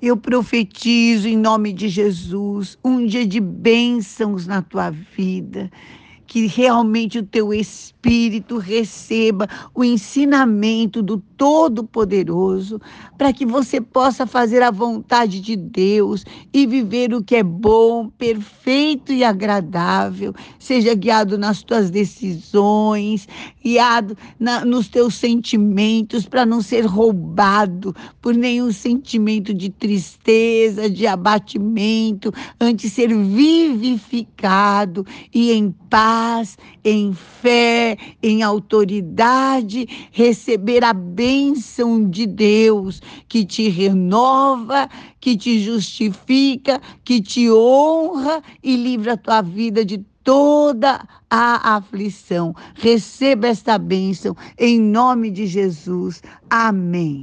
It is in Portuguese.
Eu profetizo em nome de Jesus um dia de bênçãos na tua vida que realmente o teu espírito receba o ensinamento do Todo-Poderoso, para que você possa fazer a vontade de Deus e viver o que é bom, perfeito e agradável. Seja guiado nas tuas decisões, guiado na, nos teus sentimentos, para não ser roubado por nenhum sentimento de tristeza, de abatimento, antes ser vivificado e em paz, em fé, em autoridade, receber a bênção de Deus que te renova, que te justifica, que te honra e livra a tua vida de toda a aflição. Receba esta bênção em nome de Jesus. Amém.